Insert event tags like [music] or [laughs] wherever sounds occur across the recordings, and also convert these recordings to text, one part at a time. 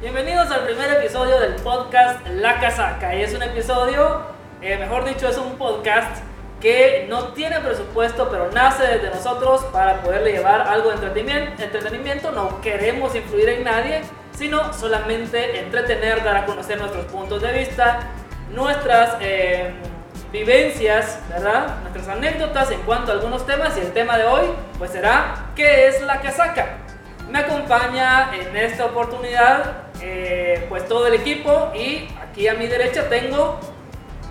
Bienvenidos al primer episodio del podcast La Casaca. Y es un episodio, eh, mejor dicho, es un podcast que no tiene presupuesto, pero nace desde nosotros para poderle llevar algo de entretenimiento. entretenimiento. No queremos influir en nadie, sino solamente entretener, dar a conocer nuestros puntos de vista, nuestras eh, vivencias, ¿verdad? Nuestras anécdotas en cuanto a algunos temas. Y el tema de hoy, pues será, ¿qué es la casaca? Me acompaña en esta oportunidad, eh, pues todo el equipo y aquí a mi derecha tengo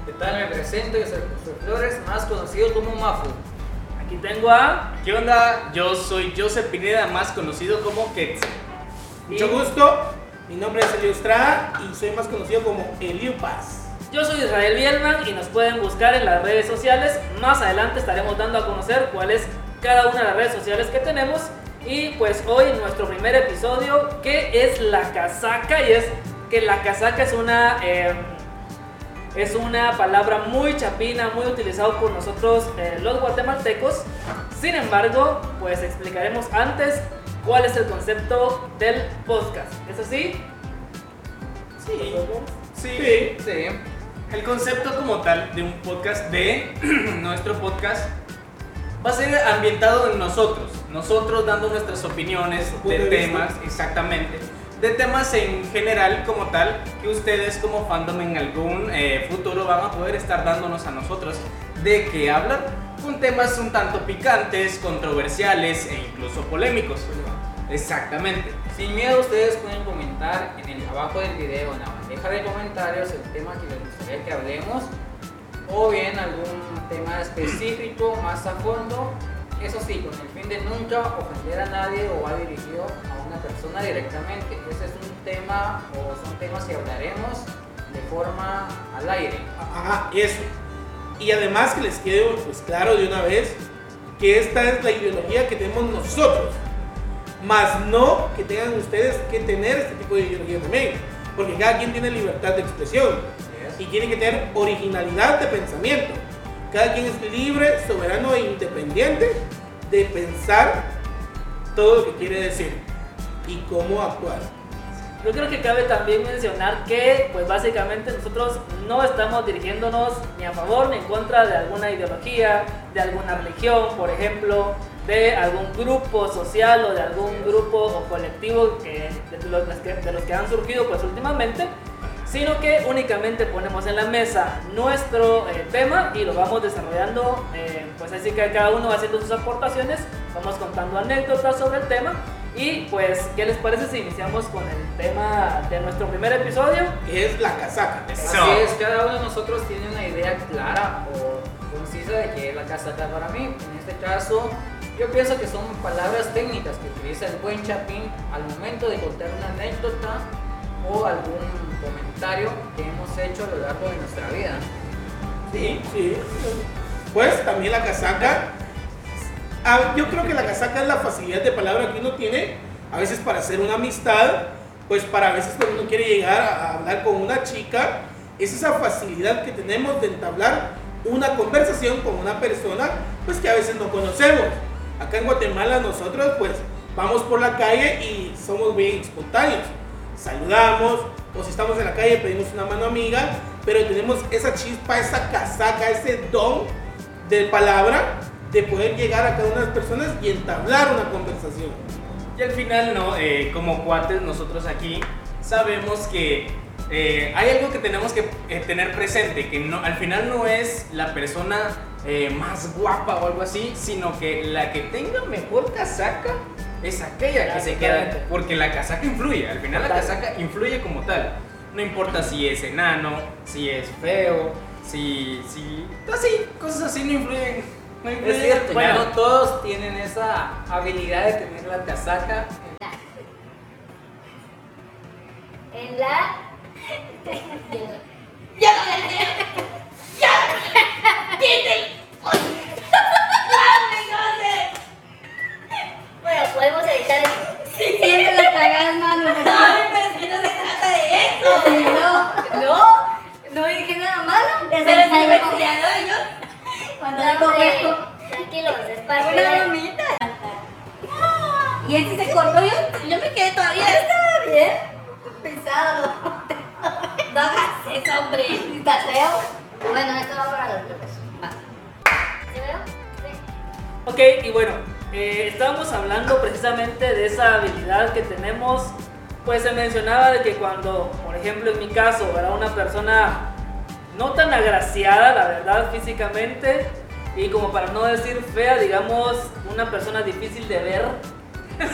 ¿Qué tal? Me presento, yo soy Josué Flores, más conocido como Mafu. Aquí tengo a. ¿Qué onda? Yo soy Joseph Pineda, más conocido como Quetzal. Mucho gusto, mi nombre es Elio Estrada y soy más conocido como Elio Paz. Yo soy Israel Bielman y nos pueden buscar en las redes sociales. Más adelante estaremos dando a conocer cuál es cada una de las redes sociales que tenemos. Y pues hoy nuestro primer episodio, que es la casaca, y es que la casaca es una. eh, es una palabra muy chapina, muy utilizada por nosotros eh, los guatemaltecos. Sin embargo, pues explicaremos antes cuál es el concepto del podcast. ¿Es así? Sí. Sí. Sí. El concepto como tal de un podcast, de [clears throat] nuestro podcast, va a ser ambientado en nosotros. Nosotros dando nuestras opiniones de temas, exactamente. De temas en general como tal, que ustedes como fandom en algún eh, futuro van a poder estar dándonos a nosotros de qué hablar. Con temas un tanto picantes, controversiales e incluso polémicos. Exactamente. Sin miedo, ustedes pueden comentar en el abajo del video, en la bandeja de comentarios, el tema que les gustaría que hablemos, o bien algún tema específico más a fondo. Eso sí, con el fin de nunca ofender a nadie o va dirigido a una persona directamente. Ese es un tema o son temas que hablaremos de forma al aire. Ajá, eso. Y además que les quede pues, claro de una vez que esta es la ideología que tenemos nosotros. Más no que tengan ustedes que tener este tipo de ideología también. Porque cada quien tiene libertad de expresión. Y tiene que tener originalidad de pensamiento. Cada quien es libre, soberano e independiente de pensar todo lo que quiere decir y cómo actuar. Yo creo que cabe también mencionar que, pues básicamente nosotros no estamos dirigiéndonos ni a favor ni en contra de alguna ideología, de alguna religión, por ejemplo, de algún grupo social o de algún grupo o colectivo que, de, los, que, de los que han surgido pues últimamente, sino que únicamente ponemos en la mesa nuestro eh, tema y lo vamos desarrollando, eh, pues así que cada uno va haciendo sus aportaciones, vamos contando anécdotas sobre el tema y pues, ¿qué les parece si iniciamos con el tema de nuestro primer episodio? Que es la casaca. Así es, cada uno de nosotros tiene una idea clara o concisa de qué es la casaca para mí. En este caso, yo pienso que son palabras técnicas que utiliza el buen chapín al momento de contar una anécdota o algún comentario que hemos hecho a lo largo de nuestra vida. Sí, sí. Pues también la casaca. ah, yo creo que la casaca es la facilidad de palabra que uno tiene a veces para hacer una amistad, pues para veces cuando uno quiere llegar a, a hablar con una chica, es esa facilidad que tenemos de entablar una conversación con una persona, pues que a veces no conocemos. Acá en Guatemala nosotros pues vamos por la calle y somos bien espontáneos. Saludamos, o si estamos en la calle pedimos una mano amiga, pero tenemos esa chispa, esa casaca, ese don de palabra de poder llegar a cada una de las personas y entablar una conversación. Y al final, ¿no? Eh, como cuates, nosotros aquí sabemos que eh, hay algo que tenemos que eh, tener presente, que no, al final no es la persona más guapa o algo así, sino que la que tenga mejor casaca es aquella que se queda, porque la casaca influye, al final la casaca influye como tal. No importa si es enano, si es feo, si, si, así, cosas así no influyen. No influyen Es cierto, Bueno. no todos tienen esa habilidad de tener la casaca. En la. ¡Ya! ¡Ya! ¡Tiene! vegetales. Siempre la cagas, mano. Ay, pero es no se trata de eso. Sí, no, no. No dije nada malo. Desde pero si me yo. Cuando algo fresco. Tranquilos, despacio. Una gomita. Y él se cortó yo. Yo me quedé todavía. Estaba bien. Pesado. No hagas eso, hombre. Ni. Bueno, esto va para los bloques. ¿Se veo? Sí. Ok, y bueno eh, estábamos hablando precisamente de esa habilidad que tenemos. Pues se mencionaba de que cuando, por ejemplo, en mi caso, era una persona no tan agraciada, la verdad, físicamente, y como para no decir fea, digamos, una persona difícil de ver. [laughs]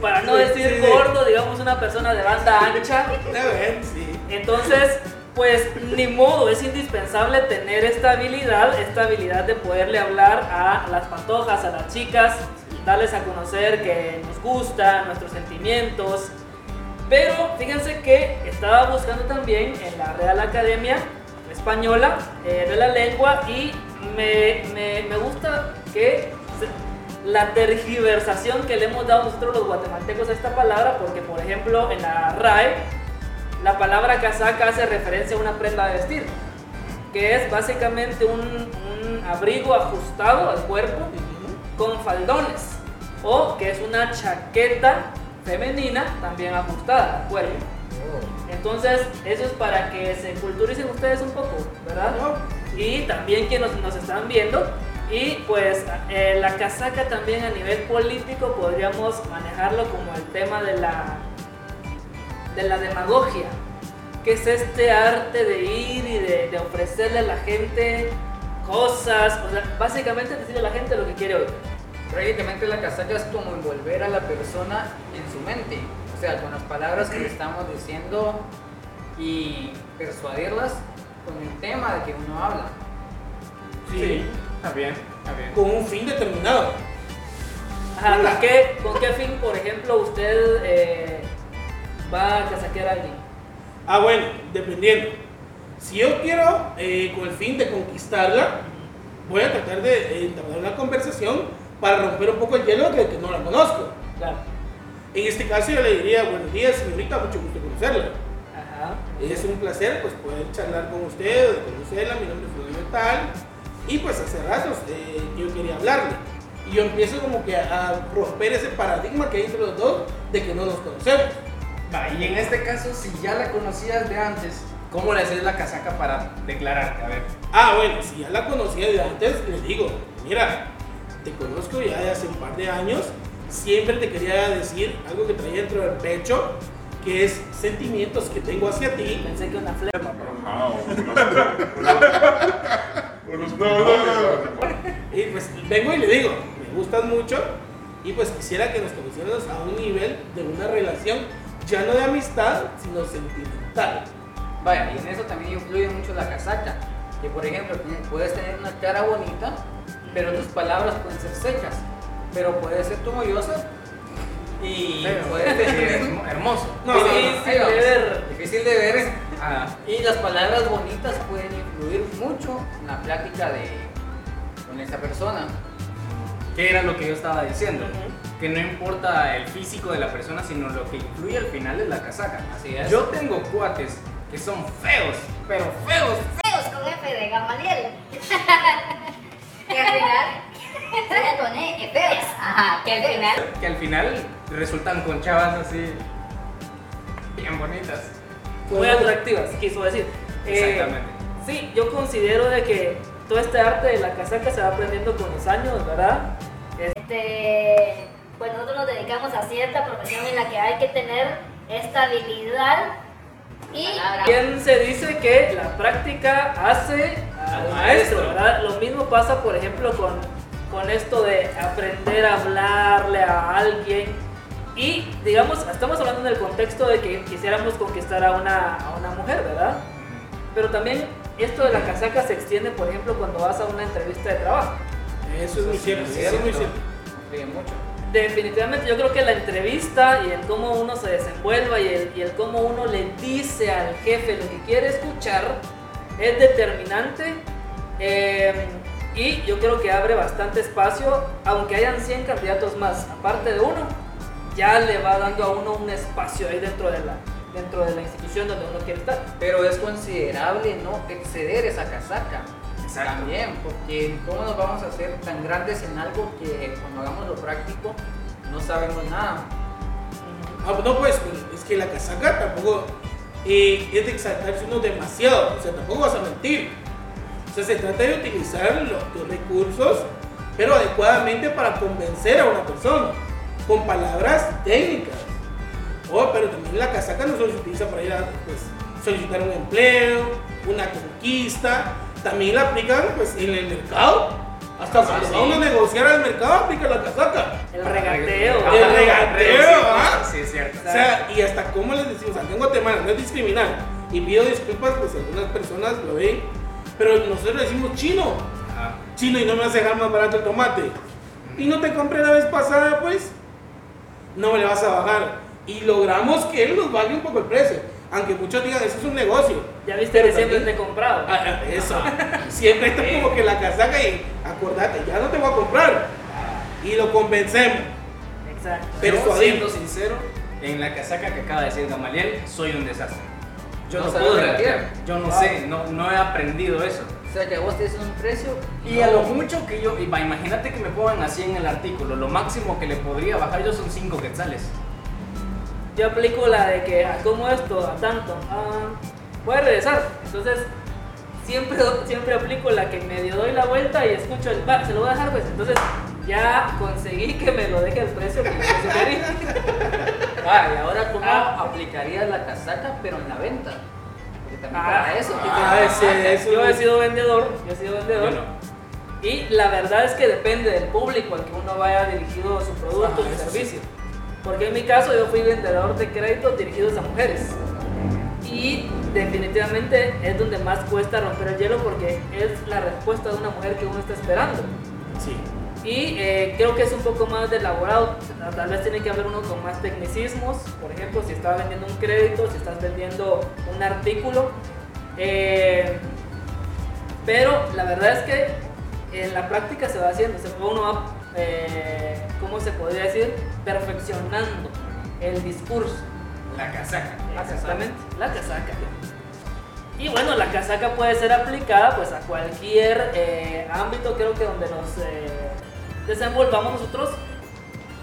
para no Sí, decir sí, sí. gordo, digamos, una persona de banda ancha. Entonces, pues ni modo, es indispensable tener esta habilidad, esta habilidad de poderle hablar a las patojas, a las chicas, darles a conocer que nos gusta, nuestros sentimientos. Pero fíjense que estaba buscando también en la Real Academia Española eh, de la Lengua y me, me- gusta que la tergiversación que le hemos dado nosotros los guatemaltecos a esta palabra, porque por ejemplo en la RAE la palabra casaca hace referencia a una prenda de vestir, que es básicamente un, un abrigo ajustado al cuerpo con faldones, o que es una chaqueta femenina también ajustada al cuerpo. Entonces, eso es para que se culturicen ustedes un poco, ¿verdad? Y también quienes nos, nos están viendo. Y pues eh, la casaca también a nivel político podríamos manejarlo como el tema de la, de la demagogia, que es este arte de ir y de, de ofrecerle a la gente cosas, o sea, básicamente decirle a la gente lo que quiere oír. Prácticamente la casaca es como envolver a la persona en su mente. O sea, con las palabras que le estamos diciendo y persuadirlas con el tema de que uno habla. Sí. está bien, está bien. Con un fin determinado. Ajá, ¿con, qué, ¿Con qué fin, por ejemplo, usted eh, va a casaquear a alguien? Ah, bueno, dependiendo. Si yo quiero, eh, con el fin de conquistarla, voy a tratar de eh, entablar una conversación para romper un poco el hielo de que no la conozco. Claro. En este caso yo le diría, buenos días, señorita, mucho gusto conocerla. Ajá. Es un placer pues poder charlar con usted, de conocerla, mi nombre es Fulano Tal. Y pues hace ratos eh, yo quería hablarle. Y yo empiezo como que a, a romper ese paradigma que hay entre los dos de que no nos conocemos. Va, y en este caso, si ya la conocías de antes, ¿cómo le haces la casaca para declararte? A ver. Ah, bueno, si ya la conocía de antes, le digo, mira, te conozco ya de hace un par de años, siempre te quería decir algo que traía dentro del pecho, que es sentimientos que tengo hacia ti. Pensé que una flema. Y pues vengo y le digo, me gustas mucho y pues quisiera que nos conociéramos a un nivel de una relación, ya no de amistad, sino sentimental. Vaya, y en eso también influye mucho la casaca. Que por ejemplo, puedes tener una cara bonita, pero tus palabras pueden ser secas. Pero puedes ser tumullosa y puedes [laughs] hermo- hermoso. No, no, no, Difícil de ver. Difícil de ver. Ah, Y las palabras bonitas pueden influir mucho en la plática de con esa persona. ¿Qué era lo que yo estaba diciendo? Que no importa el físico de la persona, sino lo que influye al final es la casaca. Así es. Yo tengo cuates que son feos, pero feos. Feos con F de Gamaliel. [laughs] Que al final, con E, feos. ajá, que al final, Que al final resultan con chavas así. Bien bonitas. Muy atractivas, quiso decir. Eh, Exactamente. sí, yo considero de que todo este arte de la casaca se va aprendiendo con los años, ¿verdad? Este, pues nosotros nos dedicamos a cierta profesión en la que hay que tener esta habilidad y. Bien se dice que la práctica hace al maestro, ¿verdad? Lo mismo pasa, por ejemplo, con, con esto de aprender a hablarle a alguien. Y, digamos, estamos hablando en el contexto de que quisiéramos conquistar a una, a una mujer, ¿verdad? Pero también esto de la casaca se extiende, por ejemplo, cuando vas a una entrevista de trabajo. Eso es muy cierto, eso es muy cierto. Influye mucho. Definitivamente yo creo que la entrevista y el cómo uno se desenvuelva y el, cómo uno le dice al jefe lo que quiere escuchar es determinante eh, y yo creo que abre bastante espacio, aunque hayan 100 candidatos más, aparte de uno, ya le va dando a uno un espacio ahí dentro de la, dentro de la institución donde uno quiere estar. Pero es considerable no exceder esa casaca. Exacto. También, porque ¿cómo nos vamos a hacer tan grandes en algo que cuando hagamos lo práctico no sabemos nada? Ah, no, pues, es que la casaca tampoco eh, es de exaltarse uno demasiado, o sea, tampoco vas a mentir. O sea, se trata de utilizar los, los recursos, pero adecuadamente para convencer a una persona, con palabras técnicas. Oh, pero también la casaca no solo se utiliza para ir a pues, solicitar un empleo, una conquista, también la aplican pues, en el mercado. Hasta Ah, cuando sí. va uno a negociar al mercado, aplica la casaca. El regateo. Ah, El regateo, sí, ¿ah? Sí, es cierto. O sea, y hasta cómo les decimos, aquí en Guatemala no es discriminar. Y pido disculpas, pues algunas personas lo ven, pero nosotros le decimos chino. Ajá. Chino y no me vas a dejar más barato el tomate. Y no te compré la vez pasada, pues no me le vas a bajar. Y logramos que él nos baje un poco el precio. Aunque muchos digan, eso es un negocio. Ya viste que siempre te he comprado. Ah, ah, eso. Siempre está como que la casaca y acordate, ya no te voy a comprar. Y lo convencemos. Exacto. Pero siendo sincero, en la casaca que acaba de decir Gamaliel, soy un desastre. Yo No no, puedo regatear. Yo no Wow. sé, no, no he aprendido eso. O sea, que a vos te dicen un precio Y a lo mucho que yo, imagínate que me pongan así en el artículo, lo máximo que le podría bajar yo son 5 quetzales. Yo aplico la de que, ah, como esto, a tanto, ah, voy a regresar. Entonces, siempre, siempre aplico la que medio doy la vuelta y escucho el, va, se lo voy a dejar, pues. Entonces, ya conseguí que me lo deje el precio que yo sugerí. [laughs] Ah, y ahora cómo Ah. aplicarías la casaca pero en la venta. Porque también Ah. para eso Ah, ese- eso- Yo he sido vendedor, yo he sido vendedor. No. Y la verdad es que depende del público al que uno vaya dirigido su producto, Ah, su eso sí. Porque en mi caso yo fui vendedor de créditos dirigidos a mujeres. Y definitivamente es donde más cuesta romper el hielo porque es la respuesta de una mujer que uno está esperando. Sí. Y eh, creo que es un poco más elaborado. Tal vez tiene que haber uno con más tecnicismos. Por ejemplo, si estás vendiendo un crédito, si estás vendiendo un artículo. Eh, pero la verdad es que en la práctica se va haciendo. Se uno va, eh, ¿cómo se podría decir? Perfeccionando el discurso. La casaca. Exactamente, la casaca. Y bueno, la casaca puede ser aplicada pues a cualquier eh, ámbito, creo que donde nos eh, desenvolvamos nosotros.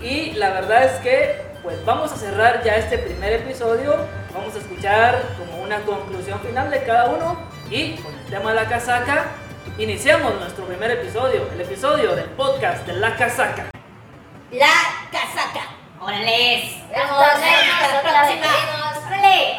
Y la verdad es que pues vamos a cerrar ya este primer episodio. Vamos a escuchar como una conclusión final de cada uno. Y con el tema de la casaca, iniciamos nuestro primer episodio, el episodio del podcast de la casaca. La casaca. Órale. Nos Hasta vemos la otra vez. próxima. Órale.